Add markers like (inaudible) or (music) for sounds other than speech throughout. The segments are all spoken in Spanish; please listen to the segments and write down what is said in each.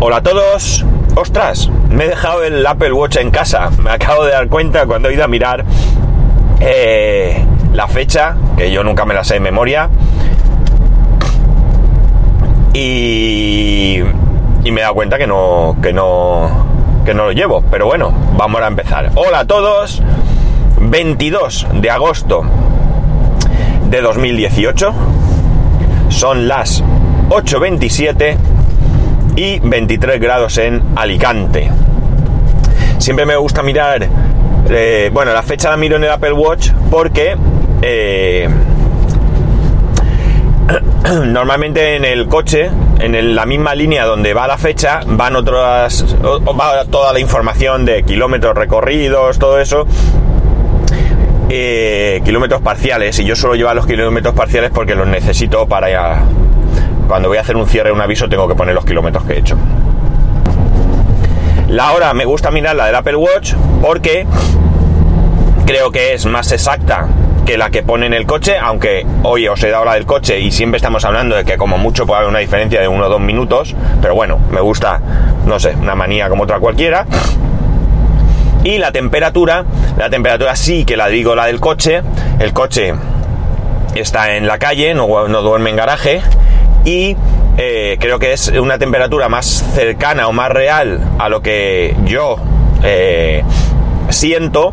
Hola a todos. Ostras, me he dejado el Apple Watch en casa. Me acabo de dar cuenta cuando he ido a mirar eh, la fecha, que yo nunca me la sé de memoria. Y, me he dado cuenta que no, que no, que no lo llevo. Pero bueno, vamos a empezar. Hola a todos. 22 de agosto de 2018. Son las 8.27 y 23 grados en Alicante. Siempre me gusta mirar, eh, bueno, la fecha la miro en el Apple Watch porque eh, (clears throat) normalmente en el coche, en la misma línea donde va la fecha, van otras, va toda la información de kilómetros recorridos, todo eso. Eh, kilómetros parciales y yo solo llevo los kilómetros parciales porque los necesito para cuando voy a hacer un cierre, un aviso, tengo que poner los kilómetros que he hecho. La hora me gusta mirar la del Apple Watch porque creo que es más exacta que la que pone en el coche, aunque hoy os he dado la del coche y siempre estamos hablando de que como mucho puede haber una diferencia de uno o dos minutos, pero bueno, me gusta, no sé, una manía como otra cualquiera. Y la temperatura, la temperatura sí que la digo la del coche, el coche está en la calle, no, no duerme en garaje, y eh, creo que es una temperatura más cercana o más real a lo que yo eh, siento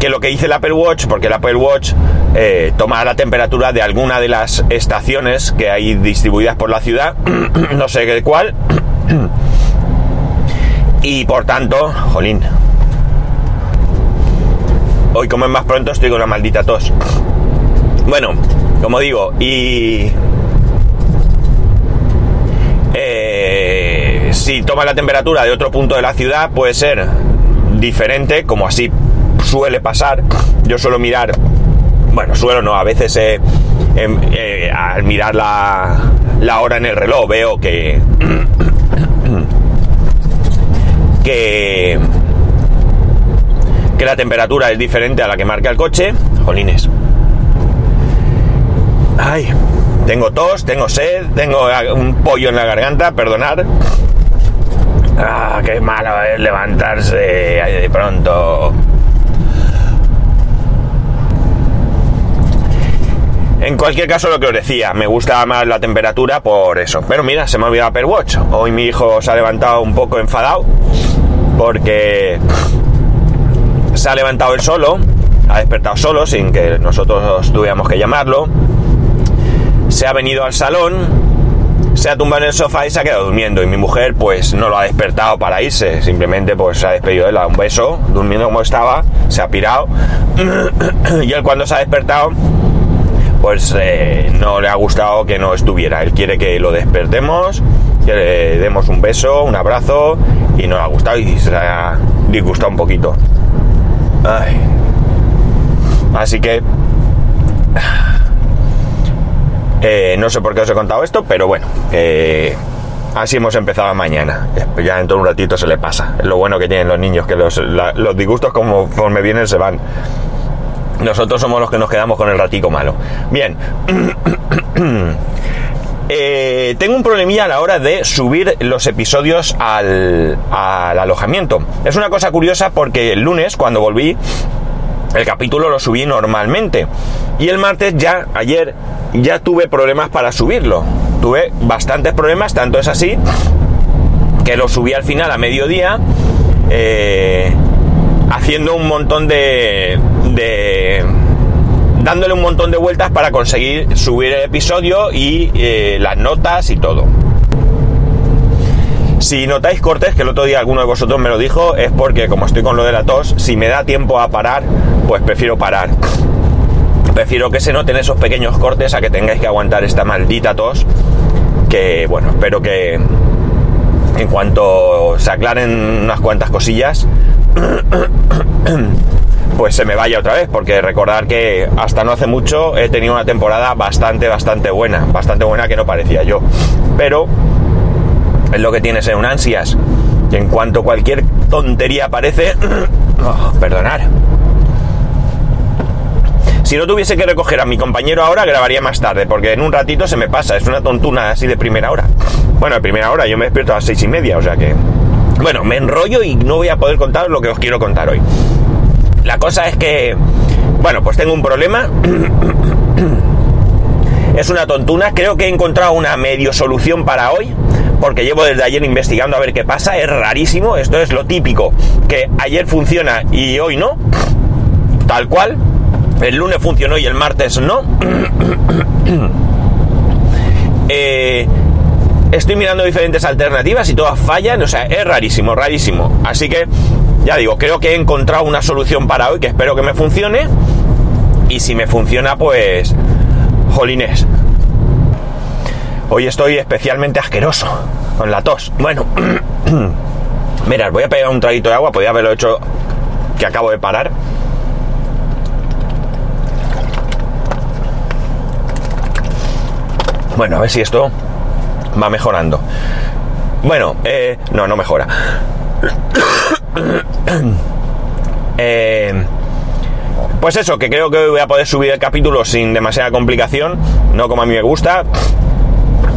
que lo que dice el Apple Watch, porque el Apple Watch eh, toma la temperatura de alguna de las estaciones que hay distribuidas por la ciudad, (clears throat) no sé de cuál, (clears throat) y por tanto, jolín, hoy como es más pronto estoy con una maldita tos. Bueno, como digo, y si toma la temperatura de otro punto de la ciudad puede ser diferente, como así suele pasar. Yo suelo mirar, bueno, suelo no, a veces eh, em, eh, al mirar la, la hora en el reloj veo que... (coughs) que que la temperatura es diferente a la que marca el coche. Jolines. Ay, tengo tos, tengo sed, tengo un pollo en la garganta, perdonar. Ah, qué malo es levantarse de pronto. En cualquier caso, lo que os decía, me gusta más la temperatura por eso. Pero mira, se me ha olvidado Apple Watch. Hoy mi hijo se ha levantado un poco enfadado porque se ha levantado él solo, ha despertado solo sin que nosotros tuviéramos que llamarlo se ha venido al salón, se ha tumbado en el sofá y se ha quedado durmiendo. Y mi mujer, pues, no lo ha despertado para irse. Simplemente, pues, se ha despedido de él, un beso, durmiendo como estaba, se ha pirado. (clears throat) y él, cuando se ha despertado, pues, eh, no le ha gustado que no estuviera. Él quiere que lo despertemos, que le demos un beso, un abrazo, y no le ha gustado y se ha disgustado un poquito. Así que eh, no sé por qué os he contado esto, pero bueno, eh, así hemos empezado mañana. Ya en todo un ratito se le pasa. Lo bueno que tienen los niños, que los, disgustos como me vienen se van. Nosotros somos los que nos quedamos con el ratico malo. Bien. (clears throat) Eh, tengo un problemilla a la hora de subir los episodios al, al alojamiento. Es una cosa curiosa porque el lunes, cuando volví, el capítulo lo subí normalmente. Y el martes ya, ayer, ya tuve problemas para subirlo. Tuve bastantes problemas, tanto es así que lo subí al final a mediodía, eh, haciendo un montón de, de, dándole un montón de vueltas para conseguir subir el episodio y eh, las notas y todo. Si notáis cortes, que el otro día alguno de vosotros me lo dijo, es porque como estoy con lo de la tos, si me da tiempo a parar, pues prefiero parar. Prefiero que se noten esos pequeños cortes a que tengáis que aguantar esta maldita tos. Que bueno, espero que en cuanto se aclaren unas cuantas cosillas, (coughs) pues se me vaya otra vez, porque recordar que hasta no hace mucho he tenido una temporada bastante, bastante buena, bastante buena que no parecía yo. Pero es lo que tiene ser un ansias. Que en cuanto cualquier tontería aparece, (clears throat) oh, perdonar. Si no tuviese que recoger a mi compañero ahora, grabaría más tarde, porque en un ratito se me pasa, es una tontuna así de primera hora. Bueno, de primera hora, yo me despierto a las seis y media, o sea que... Bueno, me enrollo y no voy a poder contaros lo que os quiero contar hoy. La cosa es que, bueno, pues tengo un problema. (clears throat) es una tontuna. Creo que he encontrado una medio solución para hoy. Porque llevo desde ayer investigando a ver qué pasa. Es rarísimo. Esto es lo típico. Que ayer funciona y hoy no. Tal cual. El lunes funcionó y el martes no. (coughs) eh, estoy mirando diferentes alternativas y todas fallan, o sea, es rarísimo, rarísimo. Así que, ya digo, creo que he encontrado una solución para hoy que espero que me funcione. Y si me funciona, pues, jolines. Hoy estoy especialmente asqueroso con la tos. Bueno, (clears throat) mirad, voy a pegar un traguito de agua, podría haberlo hecho que acabo de parar. Bueno, a ver si esto va mejorando. Bueno, eh, no, no mejora. (clears throat) eh, pues eso, que creo que hoy voy a poder subir el capítulo sin demasiada complicación, no como a mí me gusta.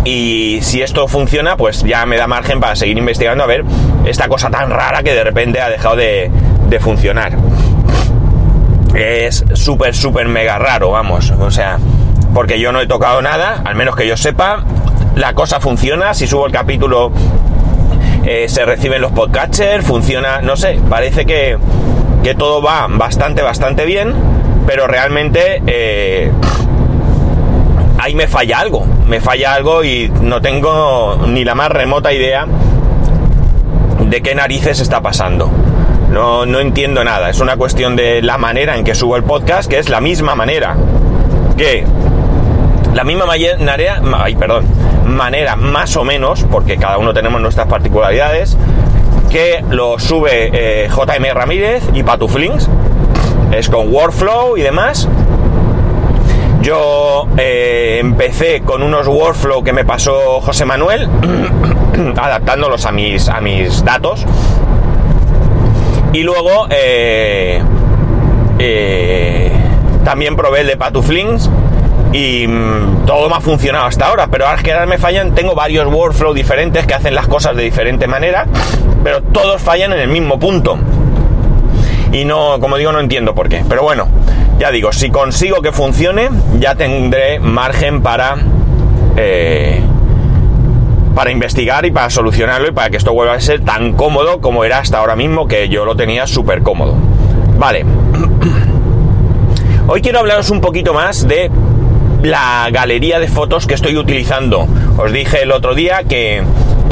Y si esto funciona, pues ya me da margen para seguir investigando a ver esta cosa tan rara que de repente ha dejado de, de funcionar. Es súper, súper mega raro, vamos. O sea, porque yo no he tocado nada, al menos que yo sepa, la cosa funciona, si subo el capítulo eh, se reciben los podcatchers, funciona, no sé, parece que, que, todo va bastante, bastante bien, pero realmente eh, ahí me falla algo, me falla algo y no tengo ni la más remota idea de qué narices está pasando. No, no entiendo nada, es una cuestión de la manera en que subo el podcast, que es la misma manera que la misma manera, ay, perdón, manera más o menos, porque cada uno tenemos nuestras particularidades, que lo sube eh, JM Ramírez y Patuflings, es con workflow y demás. Yo eh, empecé con unos workflow que me pasó José Manuel, (clears throat) adaptándolos a mis, a mis datos. Y luego eh, también probé el de Patuflings y mm, todo me ha funcionado hasta ahora, pero ahora que ahora me fallan, tengo varios workflows diferentes que hacen las cosas de diferente manera, pero todos fallan en el mismo punto. Y no, como digo, no entiendo por qué. Pero bueno, ya digo, si consigo que funcione, ya tendré margen para... Eh, para investigar y para solucionarlo y para que esto vuelva a ser tan cómodo como era hasta ahora mismo, que yo lo tenía súper cómodo. Vale. Hoy quiero hablaros un poquito más de la galería de fotos que estoy utilizando. Os dije el otro día que,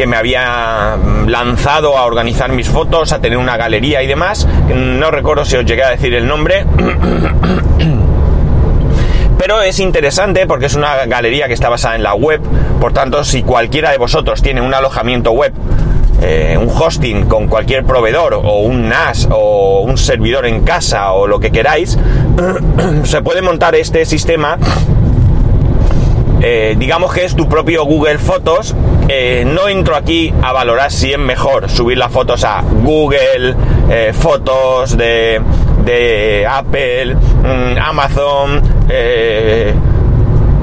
me había lanzado a organizar mis fotos, a tener una galería y demás. No recuerdo si os llegué a decir el nombre. (coughs) Pero es interesante porque es una galería que está basada en la web. Por tanto, si cualquiera de vosotros tiene un alojamiento web, eh, un hosting con cualquier proveedor o un NAS o un servidor en casa o lo que queráis, (coughs) se puede montar este sistema eh, digamos que es tu propio Google Fotos. Eh, no entro aquí a valorar si es mejor subir las fotos a Google, eh, fotos de, Apple, mm, Amazon,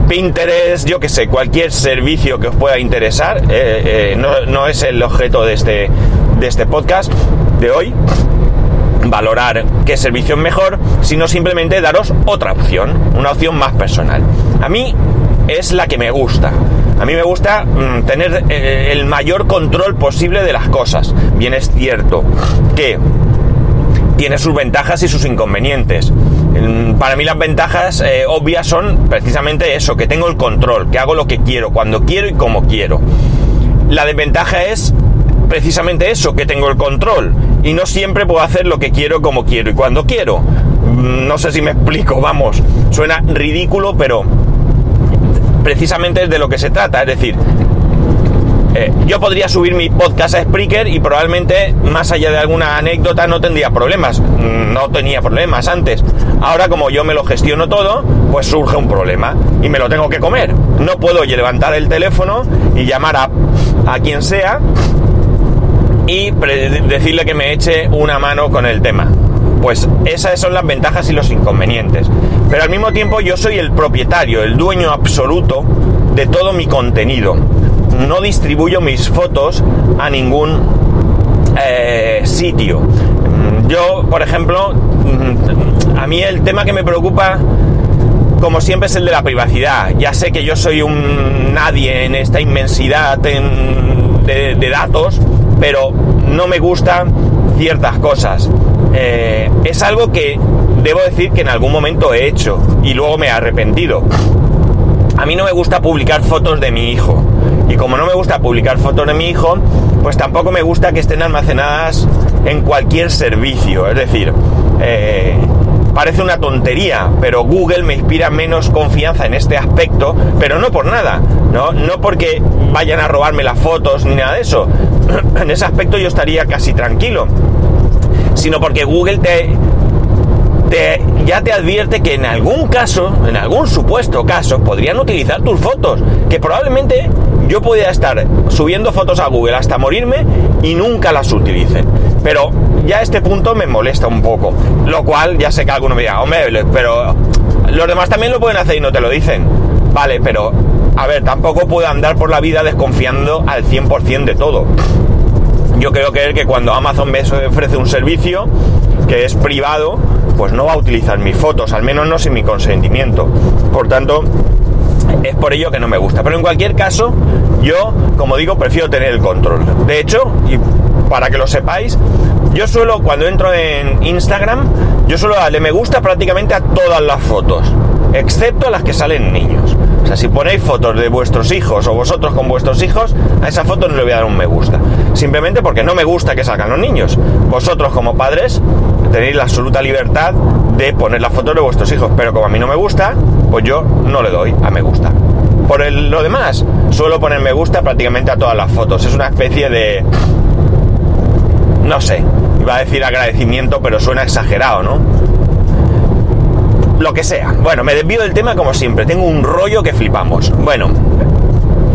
Pinterest, yo que sé, cualquier servicio que os pueda interesar. No, no, es el objeto de este, de este podcast de hoy valorar qué servicio es mejor, sino simplemente daros otra opción, una opción más personal. A mí es la que me gusta. A mí me gusta mm, tener eh, el mayor control posible de las cosas. Bien es cierto que tiene sus ventajas y sus inconvenientes. Para mí las ventajas eh, obvias son precisamente eso, que tengo el control, que hago lo que quiero, cuando quiero y como quiero. La desventaja es precisamente eso, que tengo el control y no siempre puedo hacer lo que quiero como quiero y cuando quiero. Mm, no sé si me (laughs) explico, vamos, suena ridículo, pero precisamente es de lo que se trata. Es decir, eh, yo podría subir mi podcast a Spreaker y probablemente, más allá de alguna anécdota, no tendría problemas. Mm, no tenía problemas antes. Ahora, como yo me lo gestiono todo, pues surge un problema y me lo tengo que comer. No puedo levantar el teléfono y llamar a, a quien sea y decirle que me eche una mano con el tema. Pues esas son las ventajas y los inconvenientes. Pero al mismo tiempo yo soy el propietario, el dueño absoluto de todo mi contenido. no distribuyo mis fotos a ningún eh, sitio. Yo, por ejemplo, a mí el tema que me preocupa como siempre es el de la privacidad. Ya sé que yo soy un nadie en esta inmensidad de, datos, pero no me gustan ciertas cosas. Eh, es algo que debo decir que en algún momento he hecho y luego me he arrepentido. A mí no me gusta publicar fotos de mi hijo. Y como no me gusta publicar fotos de mi hijo, pues tampoco me gusta que estén almacenadas en cualquier servicio. Es decir, eh, parece una tontería, pero Google me inspira menos confianza en este aspecto, pero no por nada, no, no porque vayan a robarme las fotos ni nada de eso. (clears throat) en ese aspecto yo estaría casi tranquilo, sino porque Google te, te, ya te advierte que en algún caso, en algún supuesto caso, podrían utilizar tus fotos, que probablemente yo podría estar subiendo fotos a Google hasta morirme y nunca las utilicen. Pero ya este punto me molesta un poco. Lo cual ya sé que alguno me dirá, hombre, pero los demás también lo pueden hacer y no te lo dicen. Vale, pero a ver, tampoco puedo andar por la vida desconfiando al 100% de todo. Yo creo que, que cuando Amazon me ofrece un servicio que es privado, pues no va a utilizar mis fotos, al menos no sin mi consentimiento. Por tanto, es por ello que no me gusta. Pero en cualquier caso, yo, como digo, prefiero tener el control. De hecho, y para que lo sepáis, yo suelo, cuando entro en Instagram, yo suelo darle me gusta prácticamente a todas las fotos, excepto a las que salen niños. Sea, si ponéis fotos de vuestros hijos o vosotros con vuestros hijos, a esa foto no le voy a dar un me gusta. Simplemente porque no me gusta que salgan los niños. Vosotros como padres tenéis la absoluta libertad de poner las fotos de vuestros hijos, pero como a mí no me gusta, pues yo no le doy a me gusta. Por lo demás, suelo poner me gusta prácticamente a todas las fotos. Es una especie de no sé, iba a decir agradecimiento, pero suena exagerado, ¿no? Lo que sea. Bueno, me desvío del tema como siempre, tengo un rollo que flipamos. Bueno,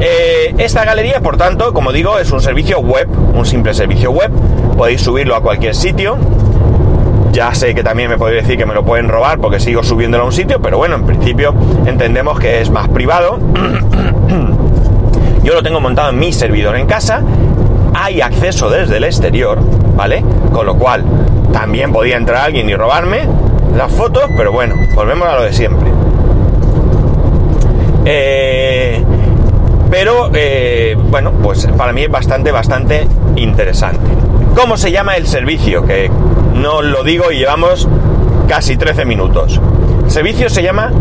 eh, esta galería, por tanto, como digo, es un servicio web, un simple servicio web, podéis subirlo a cualquier sitio. Ya sé que también me podéis decir que me lo pueden robar porque sigo subiéndolo a un sitio, pero bueno, en principio entendemos que es más privado. (clears throat) Yo lo tengo montado en mi servidor en casa hay acceso desde el exterior, ¿vale? Con lo cual, también podía entrar alguien y robarme las fotos, pero bueno, volvemos a lo de siempre. Eh, pero, eh, bueno, pues para mí es bastante, bastante interesante. ¿Cómo se llama el servicio? Que no lo digo y llevamos casi 13 minutos. El servicio se llama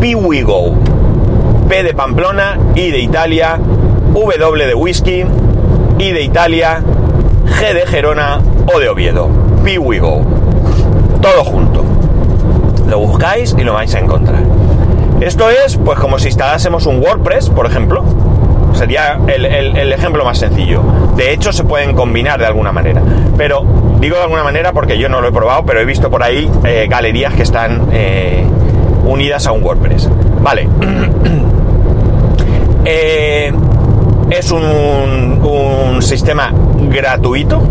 PiwiGo. P de Pamplona, I de Italia, W de Whisky, I de Italia, G de Gerona o de Oviedo. Piwigo. Todo junto. Lo buscáis y lo vais a encontrar. Esto es, pues, como si instalásemos un WordPress, por ejemplo. Sería el, ejemplo más sencillo. De hecho, se pueden combinar de alguna manera. Pero digo de alguna manera porque yo no lo he probado, pero he visto por ahí eh, galerías que están eh, unidas a un WordPress. Vale. (clears throat) eh, es un, sistema gratuito.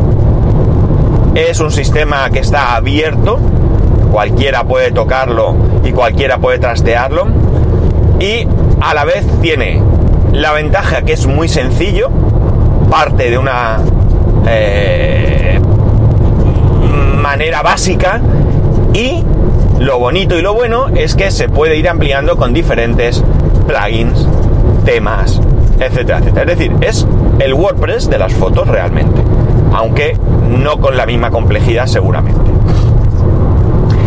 Es un sistema que está abierto. Cualquiera puede tocarlo y cualquiera puede trastearlo. Y a la vez tiene la ventaja que es muy sencillo. Parte de una eh, manera básica. Y lo bonito y lo bueno es que se puede ir ampliando con diferentes plugins, temas, etcétera, etcétera. Es decir, es el WordPress de las fotos realmente, aunque no con la misma complejidad seguramente.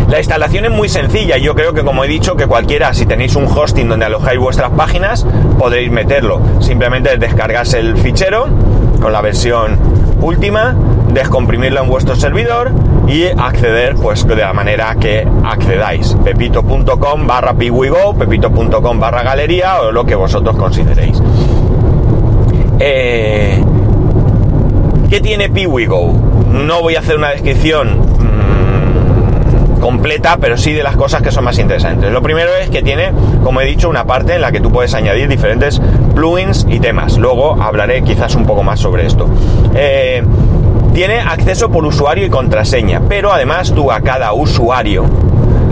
La instalación es muy sencilla yo creo que como he dicho que cualquiera, si tenéis un hosting donde alojáis vuestras páginas, podréis meterlo. Simplemente descargarse el fichero con la versión última, descomprimirlo en vuestro servidor y acceder pues de la manera que accedáis. pepito.com barra piwigo, pepito.com barra galería o lo que vosotros consideréis. Eh, ¿Qué tiene PiwiGo? No voy a hacer una descripción mm, completa, pero sí de las cosas que son más interesantes. Lo primero es que tiene, como he dicho, una parte en la que tú puedes añadir diferentes plugins y temas. Luego hablaré quizás un poco más sobre esto. Eh, tiene acceso por usuario y contraseña, pero además tú a cada usuario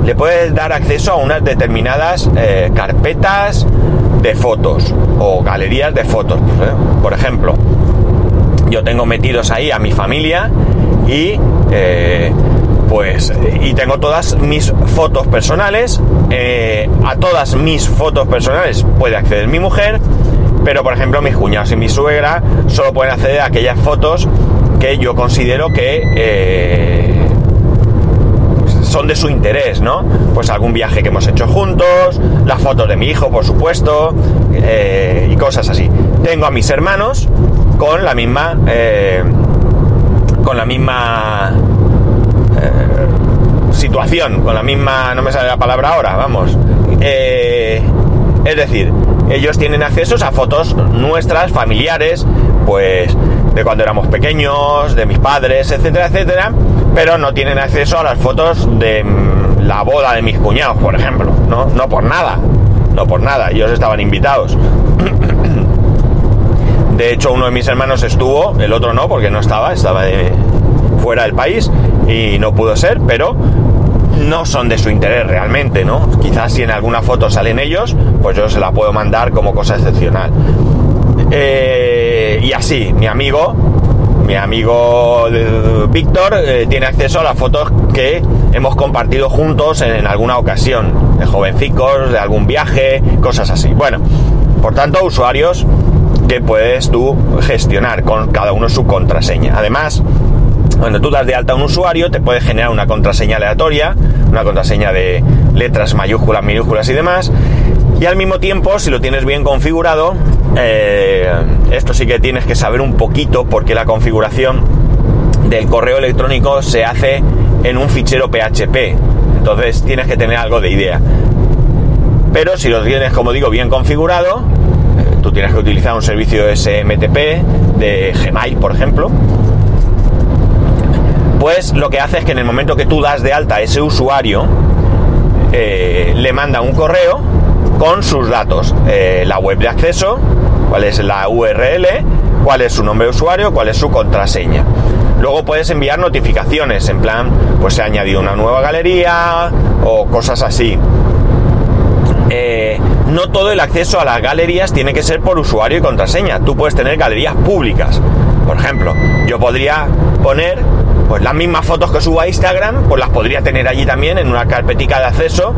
le puedes dar acceso a unas determinadas eh, carpetas, de fotos o galerías de fotos. ¿eh? Por ejemplo, yo tengo metidos ahí a mi familia y pues y tengo todas mis fotos personales eh, a todas mis fotos personales puede acceder mi mujer pero por ejemplo mis cuñados y mi suegra solo pueden acceder a aquellas fotos que yo considero que eh, son de su interés, ¿no? Pues algún viaje que hemos hecho juntos, las fotos de mi hijo, por supuesto, y cosas así. Tengo a mis hermanos con la misma con la misma eh, con la misma, no me sale la palabra ahora, vamos. Eh, es decir, ellos tienen accesos a fotos nuestras, familiares, pues de cuando éramos pequeños, de mis padres, etcétera, etcétera, pero no tienen acceso a las fotos de la boda de mis cuñados, por ejemplo, ¿no? No por nada, no por nada, ellos estaban invitados. De hecho, uno de mis hermanos estuvo, el otro no, porque no estaba, estaba fuera del país y no pudo ser, pero no son de su interés realmente, ¿no? Quizás si en alguna foto salen ellos, pues yo se la puedo mandar como cosa excepcional. Eh, y así, mi amigo, mi amigo eh, Víctor, eh, tiene acceso a las fotos que hemos compartido juntos en, en, alguna ocasión, de jovencicos, de algún viaje, cosas así. Bueno, por tanto, usuarios que puedes tú gestionar con cada uno su contraseña. Además, cuando tú das de alta a un usuario, te puede generar una contraseña aleatoria, una contraseña de letras mayúsculas, minúsculas y demás. Y al mismo tiempo, si lo tienes bien configurado, eh, esto sí que tienes que saber un poquito porque la configuración del correo electrónico se hace en un fichero PHP. Entonces tienes que tener algo de idea. Pero si lo tienes, como digo, bien configurado, tú tienes que utilizar un servicio SMTP de Gmail, por ejemplo, pues lo que hace es que en el momento que tú das de alta a ese usuario, eh, le manda un correo con sus datos, eh, la web de acceso, cuál es la URL, cuál es su nombre de usuario, cuál es su contraseña. Luego puedes enviar notificaciones, en plan, pues se ha añadido una nueva galería o cosas así. Eh, no todo el acceso a las galerías tiene que ser por usuario y contraseña. Tú puedes tener galerías públicas. Por ejemplo, yo podría poner pues las mismas fotos que subo a Instagram, pues las podría tener allí también en una carpetica de acceso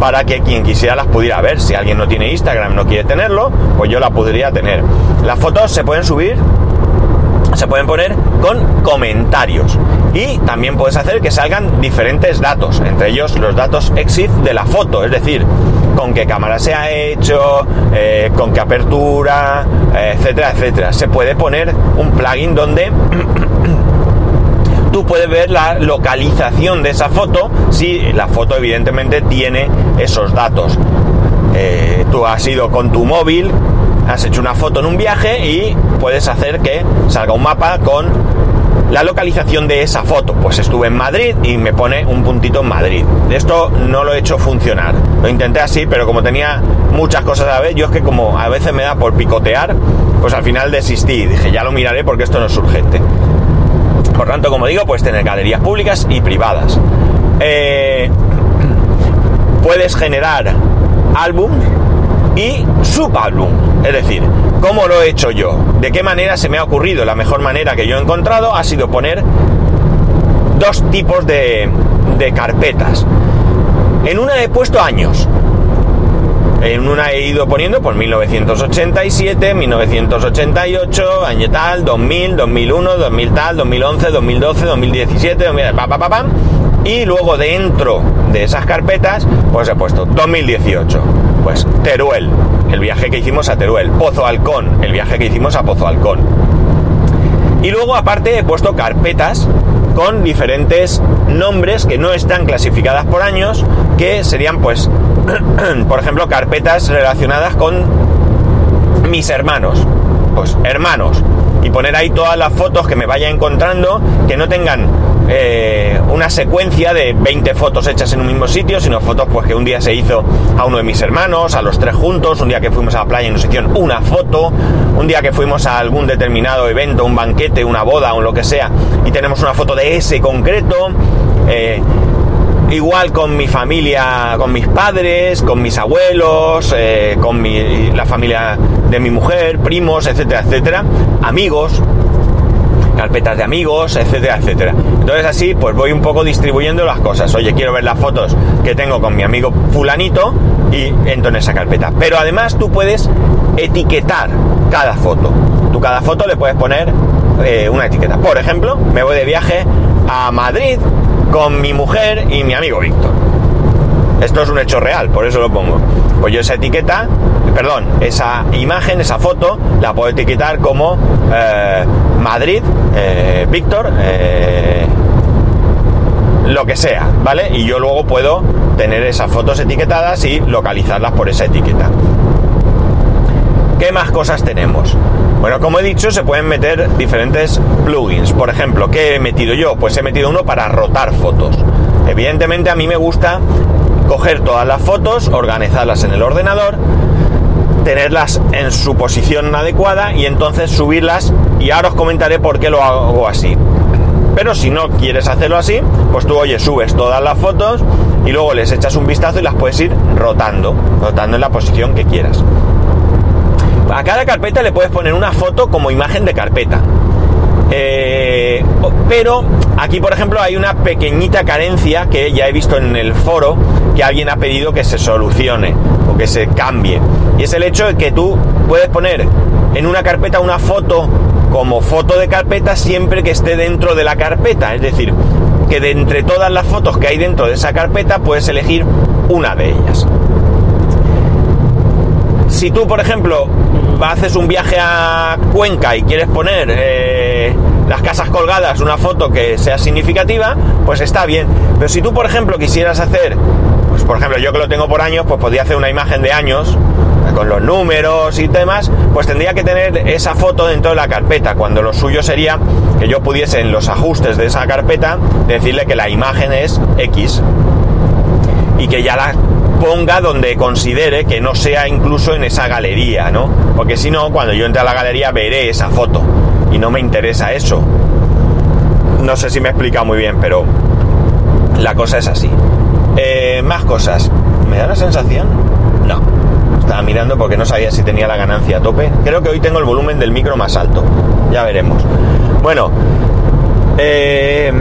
para que quien quisiera las pudiera ver. Si alguien no tiene Instagram, no quiere tenerlo, pues yo la podría tener. Las fotos se pueden subir se pueden poner con comentarios y también puedes hacer que salgan diferentes datos, entre ellos los datos EXIF de la foto, es decir, con qué cámara se ha hecho, eh, con qué apertura, etcétera, etcétera. Se puede poner un plugin donde (clears throat) tú puedes ver la localización de esa foto si la foto evidentemente tiene esos datos. Eh, tú has ido con tu móvil has hecho una foto en un viaje y puedes hacer que salga un mapa con la localización de esa foto. Pues estuve en Madrid y me pone un puntito en Madrid. Esto no lo he hecho funcionar. Lo intenté así, pero como tenía muchas cosas a la vez, yo es que como a veces me da por picotear, pues al final desistí. Dije, ya lo miraré porque esto no es urgente. Por tanto, como digo, puedes tener galerías públicas y privadas. Eh, (clears throat) puedes generar álbum y subálbum. Es decir, ¿cómo lo he hecho yo? ¿De qué manera se me ha ocurrido? La mejor manera que yo he encontrado ha sido poner dos tipos de, de carpetas. En una he puesto años. En una he ido poniendo por 1987, 1988, año tal, 2000, 2001, 2000 tal, 2011, 2012, 2017, 2000, y luego dentro de esas carpetas, pues he puesto 2018, pues Teruel, el viaje que hicimos a Teruel, Pozo Halcón, el viaje que hicimos a Pozo Halcón. Y luego aparte he puesto carpetas con diferentes nombres que no están clasificadas por años, que serían pues, (clears throat) por ejemplo, carpetas relacionadas con mis hermanos. Pues hermanos. Y poner ahí todas las fotos que me vaya encontrando que no tengan eh, una secuencia de 20 fotos hechas en un mismo sitio, sino fotos pues que un día se hizo a uno de mis hermanos, a los tres juntos, un día que fuimos a la playa y nos hicieron una foto, un día que fuimos a algún determinado evento, un banquete, una boda o lo que sea, y tenemos una foto de ese concreto. Eh, igual con mi familia, con mis padres, con mis abuelos, eh, con mi, la familia de mi mujer, primos, etcétera, etcétera, amigos, carpetas de amigos, etcétera, etcétera. Entonces así pues voy un poco distribuyendo las cosas. Oye, quiero ver las fotos que tengo con mi amigo fulanito y entro en esa carpeta. Pero además tú puedes etiquetar cada foto. Tú cada foto le puedes poner eh, una etiqueta. Por ejemplo, me voy de viaje a Madrid con mi mujer y mi amigo Víctor. Esto es un hecho real, por eso lo pongo. Pues yo esa etiqueta, perdón, esa imagen, esa foto, la puedo etiquetar como eh, Madrid, eh, Víctor, lo que sea, ¿vale? Y yo luego puedo tener esas fotos etiquetadas y localizarlas por esa etiqueta. ¿Qué más cosas tenemos? Bueno, como he dicho, se pueden meter diferentes plugins. Por ejemplo, ¿qué he metido yo? Pues he metido uno para rotar fotos. Evidentemente a mí me gusta coger todas las fotos, organizarlas en el ordenador, tenerlas en su posición adecuada y entonces subirlas y ahora os comentaré por qué lo hago así. Pero si no quieres hacerlo así, pues tú, oye, subes todas las fotos y luego les echas un vistazo y las puedes ir rotando, rotando en la posición que quieras. A cada carpeta le puedes poner una foto como imagen de carpeta. Eh, pero aquí, por ejemplo, hay una pequeñita carencia que ya he visto en el foro que alguien ha pedido que se solucione o que se cambie. Y es el hecho de que tú puedes poner en una carpeta una foto como foto de carpeta siempre que esté dentro de la carpeta. Es decir, que de entre todas las fotos que hay dentro de esa carpeta puedes elegir una de ellas. Si tú, por ejemplo, haces un viaje a Cuenca y quieres poner eh, las casas colgadas, una foto que sea significativa, pues está bien. Pero si tú, por ejemplo, quisieras hacer, pues por ejemplo, yo que lo tengo por años, pues podría hacer una imagen de años con los números y demás, pues tendría que tener esa foto dentro de la carpeta, cuando lo suyo sería que yo pudiese en los ajustes de esa carpeta decirle que la imagen es X y que ya la ponga donde considere que no sea incluso en esa galería, ¿no? Porque si no, cuando yo entre a la galería veré esa foto y no me interesa eso. No sé si me explica muy bien, pero la cosa es así. Eh, más cosas. ¿Me da la sensación? No. Estaba mirando porque no sabía si tenía la ganancia a tope. Creo que hoy tengo el volumen del micro más alto. Ya veremos. Bueno, eh,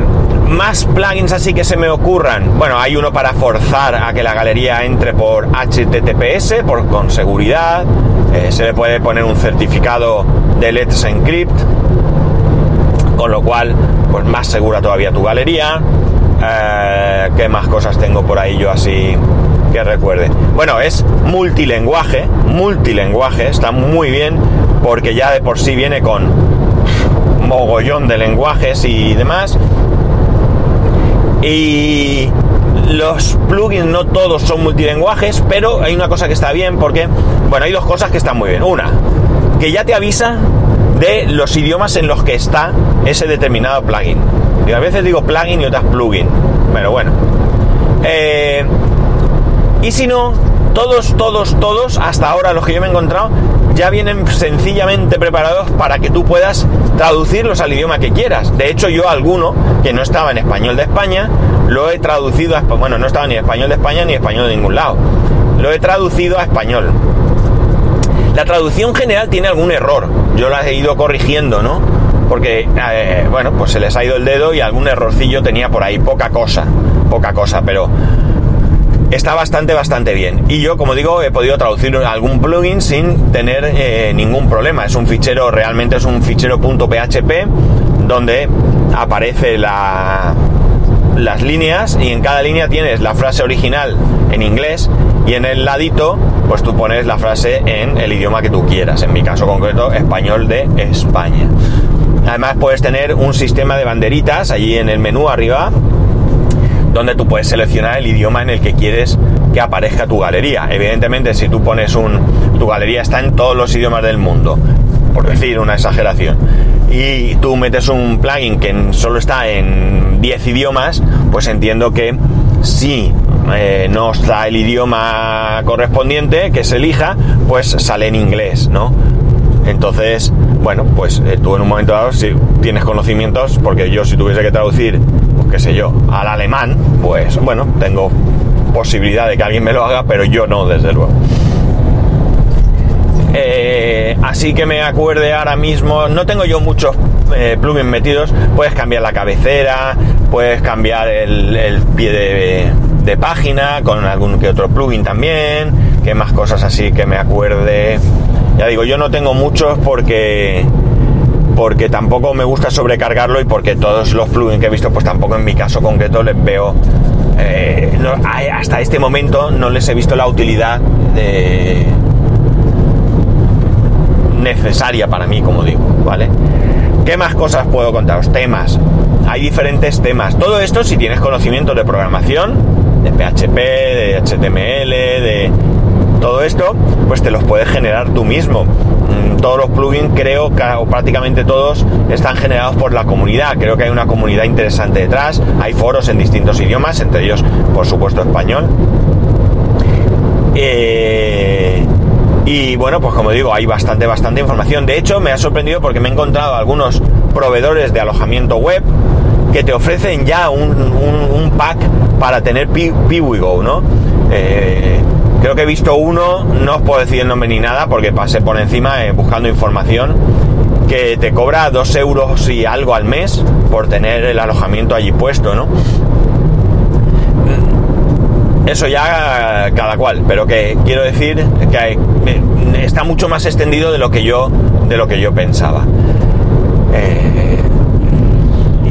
más plugins así que se me ocurran. Bueno, hay uno para forzar a que la galería entre por HTTPS, por, con seguridad. Eh, se le puede poner un certificado de Let's Encrypt, con lo cual, pues más segura todavía tu galería. ¿Qué más cosas tengo por ahí yo así que recuerde? Bueno, es multilenguaje, multilenguaje, está muy bien porque ya de por sí viene con mogollón de lenguajes y demás y los plugins no todos son multilenguajes, pero hay una cosa que está bien porque, bueno, hay dos cosas que están muy bien. Una, que ya te avisa de los idiomas en los que está ese determinado plugin. Y a veces digo plugin y otras plugin. Pero bueno. Eh, y si no, todos, todos, todos, hasta ahora los que yo me he encontrado, ya vienen sencillamente preparados para que tú puedas traducirlos al idioma que quieras. De hecho, yo alguno que no estaba en español de España, lo he traducido a bueno, no estaba ni en español de España ni español de ningún lado. Lo he traducido a español. La traducción general tiene algún error. Yo la he ido corrigiendo, ¿no? Porque, eh, bueno, pues se les ha ido el dedo y algún errorcillo tenía por ahí, poca cosa, poca cosa, pero está bastante, bastante bien. Y yo, como digo, he podido traducir algún plugin sin tener eh, ningún problema. Es un fichero, realmente es un fichero .php donde aparece la, las líneas y en cada línea tienes la frase original en inglés y en el ladito pues tú pones la frase en el idioma que tú quieras. En mi caso concreto, español de España. Además puedes tener un sistema de banderitas allí en el menú arriba donde tú puedes seleccionar el idioma en el que quieres que aparezca tu galería. Evidentemente, si tú pones un... tu galería está en todos los idiomas del mundo, por decir una exageración, y tú metes un plugin que solo está en 10 idiomas, pues entiendo que si eh, no está el idioma correspondiente que se elija, pues sale en inglés, ¿no? Entonces, bueno, pues eh, tú en un momento dado, si tienes conocimientos, porque yo si tuviese que traducir, pues qué sé yo, al alemán, pues bueno, tengo posibilidad de que alguien me lo haga, pero yo no, desde luego. Eh, así que me acuerde ahora mismo, no tengo yo muchos eh, plugins metidos, puedes cambiar la cabecera, puedes cambiar el, pie de, de, página con algún que otro plugin también, que más cosas así que me acuerde. Ya digo, yo no tengo muchos porque porque tampoco me gusta sobrecargarlo y porque todos los plugins que he visto, pues tampoco en mi caso concreto les veo. Eh, hasta este momento no les he visto la utilidad de, necesaria para mí, como digo, ¿vale? ¿Qué más cosas puedo contaros? Temas. Hay diferentes temas. Todo esto si tienes conocimiento de programación, de PHP, de HTML, de todo esto, pues te los puedes generar tú mismo. Mm, todos los plugins, creo, o prácticamente todos, están generados por la comunidad. Creo que hay una comunidad interesante detrás. Hay foros en distintos idiomas, entre ellos, por supuesto, español. Eh, y bueno, pues como digo, hay bastante, bastante información. De hecho, me ha sorprendido porque me he encontrado algunos proveedores de alojamiento web que te ofrecen ya un, pack para tener Piwigo, ¿no? Eh, Creo que he visto uno, no os puedo decir el ni nada porque pasé por encima eh, buscando información, que te cobra dos euros y algo al mes por tener el alojamiento allí puesto, ¿no? Eso ya cada cual, pero que quiero decir que está mucho más extendido de lo que yo, de lo que yo pensaba. Eh,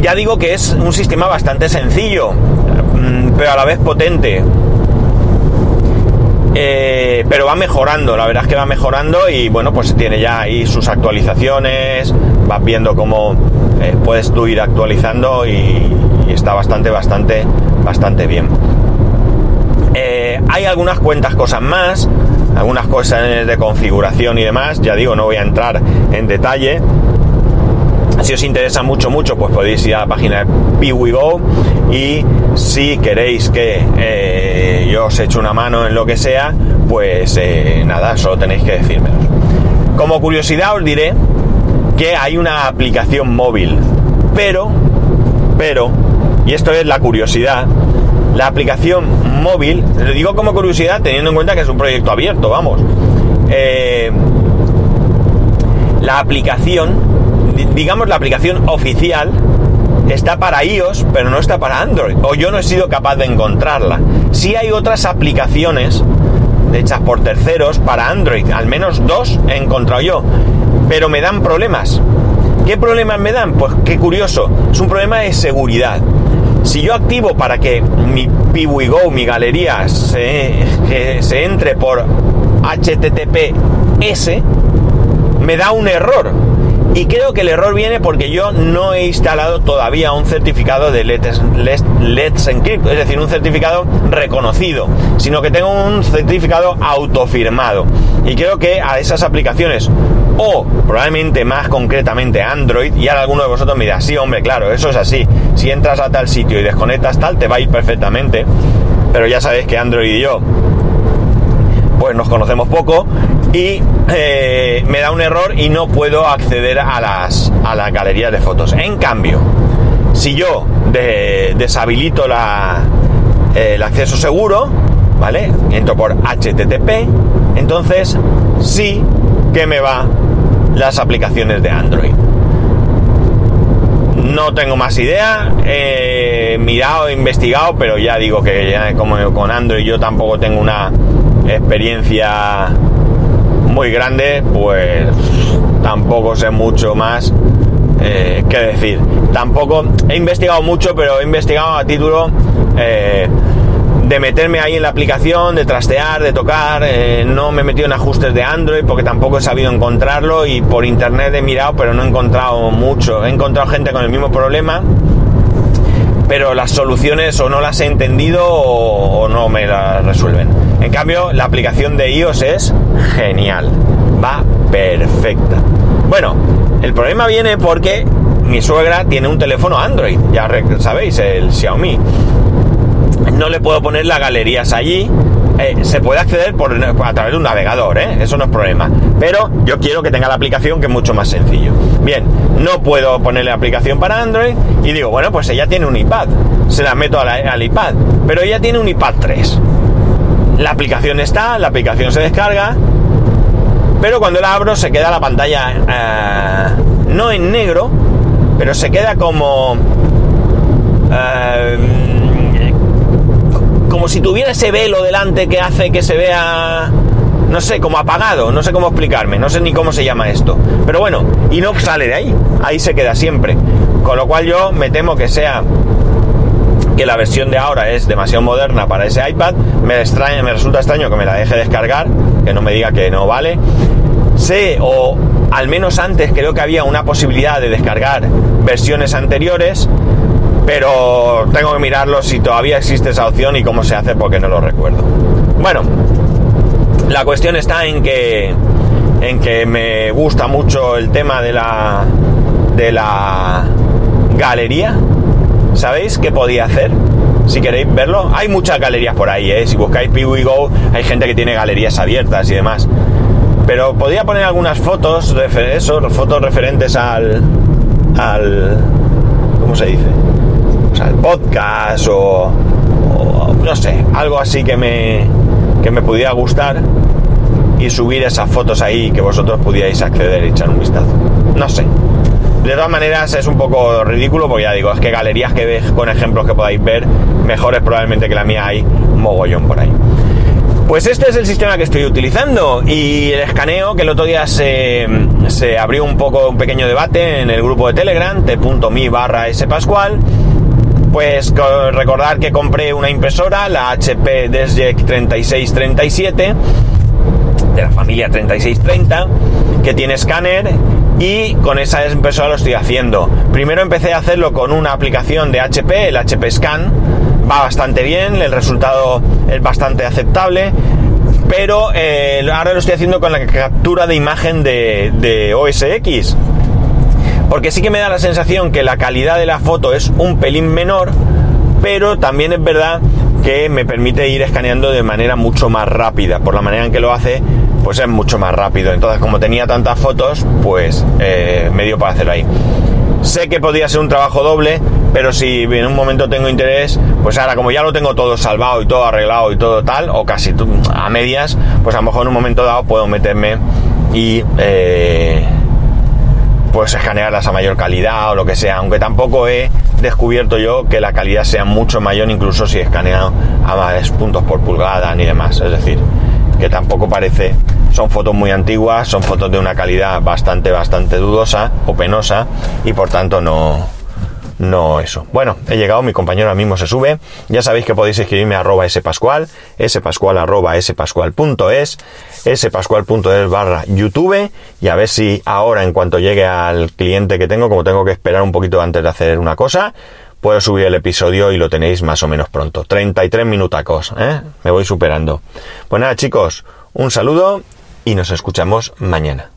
ya digo que es un sistema bastante sencillo, mm, pero a la vez potente eh, pero va mejorando, la verdad es que va mejorando y bueno, pues tiene ya ahí sus actualizaciones, vas viendo cómo eh, puedes tú ir actualizando y, está bastante, bastante, bastante bien. Eh, hay algunas cuentas cosas más, algunas cosas de configuración y demás, ya digo, no voy a entrar en detalle, si os interesa mucho, mucho, pues podéis ir a la página de PiwiGo y si queréis que eh, yo os eche una mano en lo que sea, pues eh, nada, solo tenéis que decírmelo. Como curiosidad os diré que hay una aplicación móvil, pero, pero, y esto es la curiosidad, la aplicación móvil, lo digo como curiosidad teniendo en cuenta que es un proyecto abierto, vamos. Eh, la aplicación digamos, la aplicación oficial está para iOS, pero no está para Android. O yo no he sido capaz de encontrarla. Sí hay otras aplicaciones hechas por terceros para Android. Al menos dos he encontrado yo. Pero me dan problemas. ¿Qué problemas me dan? Pues qué curioso. Es un problema de seguridad. Si yo activo para que mi PiwiGo, mi galería, se, se entre por HTTPS, me da un error y creo que el error viene porque yo no he instalado todavía un certificado de Let's, Let's, Encrypt, es decir, un certificado reconocido, sino que tengo un certificado autofirmado. Y creo que a esas aplicaciones, o probablemente más concretamente Android, y ahora alguno de vosotros me dirá, sí, hombre, claro, eso es así. Si entras a tal sitio y desconectas tal, te va a ir perfectamente. Pero ya sabéis que Android y yo pues nos conocemos poco y eh, me da un error y no puedo acceder a las, a las galerías de fotos. En cambio, si yo deshabilito la, el acceso seguro, ¿vale? Entro por HTTP, entonces sí que me va las aplicaciones de Android. No tengo más idea, he mirado, he investigado, pero ya digo que ya como con Android yo tampoco tengo una experiencia muy grande, pues tampoco sé mucho más eh, que decir. Tampoco he investigado mucho, pero he investigado a título eh, de meterme ahí en la aplicación, de trastear, de tocar. Eh, no me he metido en ajustes de Android porque tampoco he sabido encontrarlo y por internet he mirado, pero no he encontrado mucho. He encontrado gente con el mismo problema pero las soluciones o no las he entendido o, no me las resuelven. En cambio, la aplicación de iOS es genial, va perfecta. Bueno, el problema viene porque mi suegra tiene un teléfono Android, ya sabéis, el Xiaomi. no le puedo poner las galerías allí. Eh, se puede acceder por, a través de un navegador, ¿eh? eso no es problema. Pero yo quiero que tenga la aplicación que es mucho más sencillo. Bien, no puedo ponerle aplicación para Android y digo, bueno, pues ella tiene un iPad. Se la meto al iPad. Pero ella tiene un iPad 3. La aplicación está, la aplicación se descarga. Pero cuando la abro se queda la pantalla eh, no en negro, pero se queda como... como si tuviera ese velo delante que hace que se vea, no sé, como apagado, no sé cómo explicarme, no sé ni cómo se llama esto. Pero bueno, y no sale de ahí, ahí se queda siempre. Con lo cual yo me temo que sea que la versión de ahora es demasiado moderna para ese iPad, me, extraña, me resulta extraño que me la deje descargar, que no me diga que no vale. Sé, o al menos antes creo que había una posibilidad de descargar versiones anteriores, pero tengo que mirarlo si todavía existe esa opción y cómo se hace porque no lo recuerdo. Bueno, la cuestión está en que en que me gusta mucho el tema de la de la galería. ¿Sabéis qué podía hacer? Si queréis verlo, hay muchas galerías por ahí, ¿eh? Si buscáis Go, hay gente que tiene galerías abiertas y demás. Pero podía poner algunas fotos, fotos referentes al, al, ¿cómo se dice? al podcast o, no sé, algo así que me, que me pudiera gustar y subir esas fotos ahí que vosotros pudierais acceder y echar un vistazo. No sé. De todas maneras es un poco ridículo porque ya digo, es que galerías que veis con ejemplos que podáis ver, mejores probablemente que la mía hay mogollón por ahí. Pues este es el sistema que estoy utilizando y el escaneo que el otro día se, se abrió un poco un pequeño debate en el grupo de Telegram t.mi barra spascual pues recordar que compré una impresora, la HP Desject 3637, de la familia 3630, que tiene escáner y con esa impresora lo estoy haciendo. Primero empecé a hacerlo con una aplicación de HP, el HP Scan, va bastante bien, el resultado es bastante aceptable, pero eh, ahora lo estoy haciendo con la captura de imagen de, de OS X porque sí que me da la sensación que la calidad de la foto es un pelín menor, pero también es verdad que me permite ir escaneando de manera mucho más rápida. Por la manera en que lo hace, pues es mucho más rápido. Entonces, como tenía tantas fotos, pues eh, me dio para hacerlo ahí. Sé que podría ser un trabajo doble, pero si en un momento tengo interés, pues ahora como ya lo tengo todo salvado y todo arreglado y todo tal, o casi a medias, pues a lo mejor en un momento dado puedo meterme y eh, pues escanearlas a mayor calidad o lo que sea, aunque tampoco he descubierto yo que la calidad sea mucho mayor incluso si escaneo a más puntos por pulgada ni demás, es decir, que tampoco parece, son fotos muy antiguas, son fotos de una calidad bastante, bastante dudosa o penosa y por tanto no, no eso. Bueno, he llegado, mi compañero ahora mismo se sube. Ya sabéis que podéis escribirme a arroba spascual, spascual arroba spascual.es, spascual.es barra YouTube y a ver si ahora en cuanto llegue al cliente que tengo, como tengo que esperar un poquito antes de hacer una cosa, puedo subir el episodio y lo tenéis más o menos pronto. 33 minutacos, ¿eh? Me voy superando. Pues nada chicos, un saludo y nos escuchamos mañana.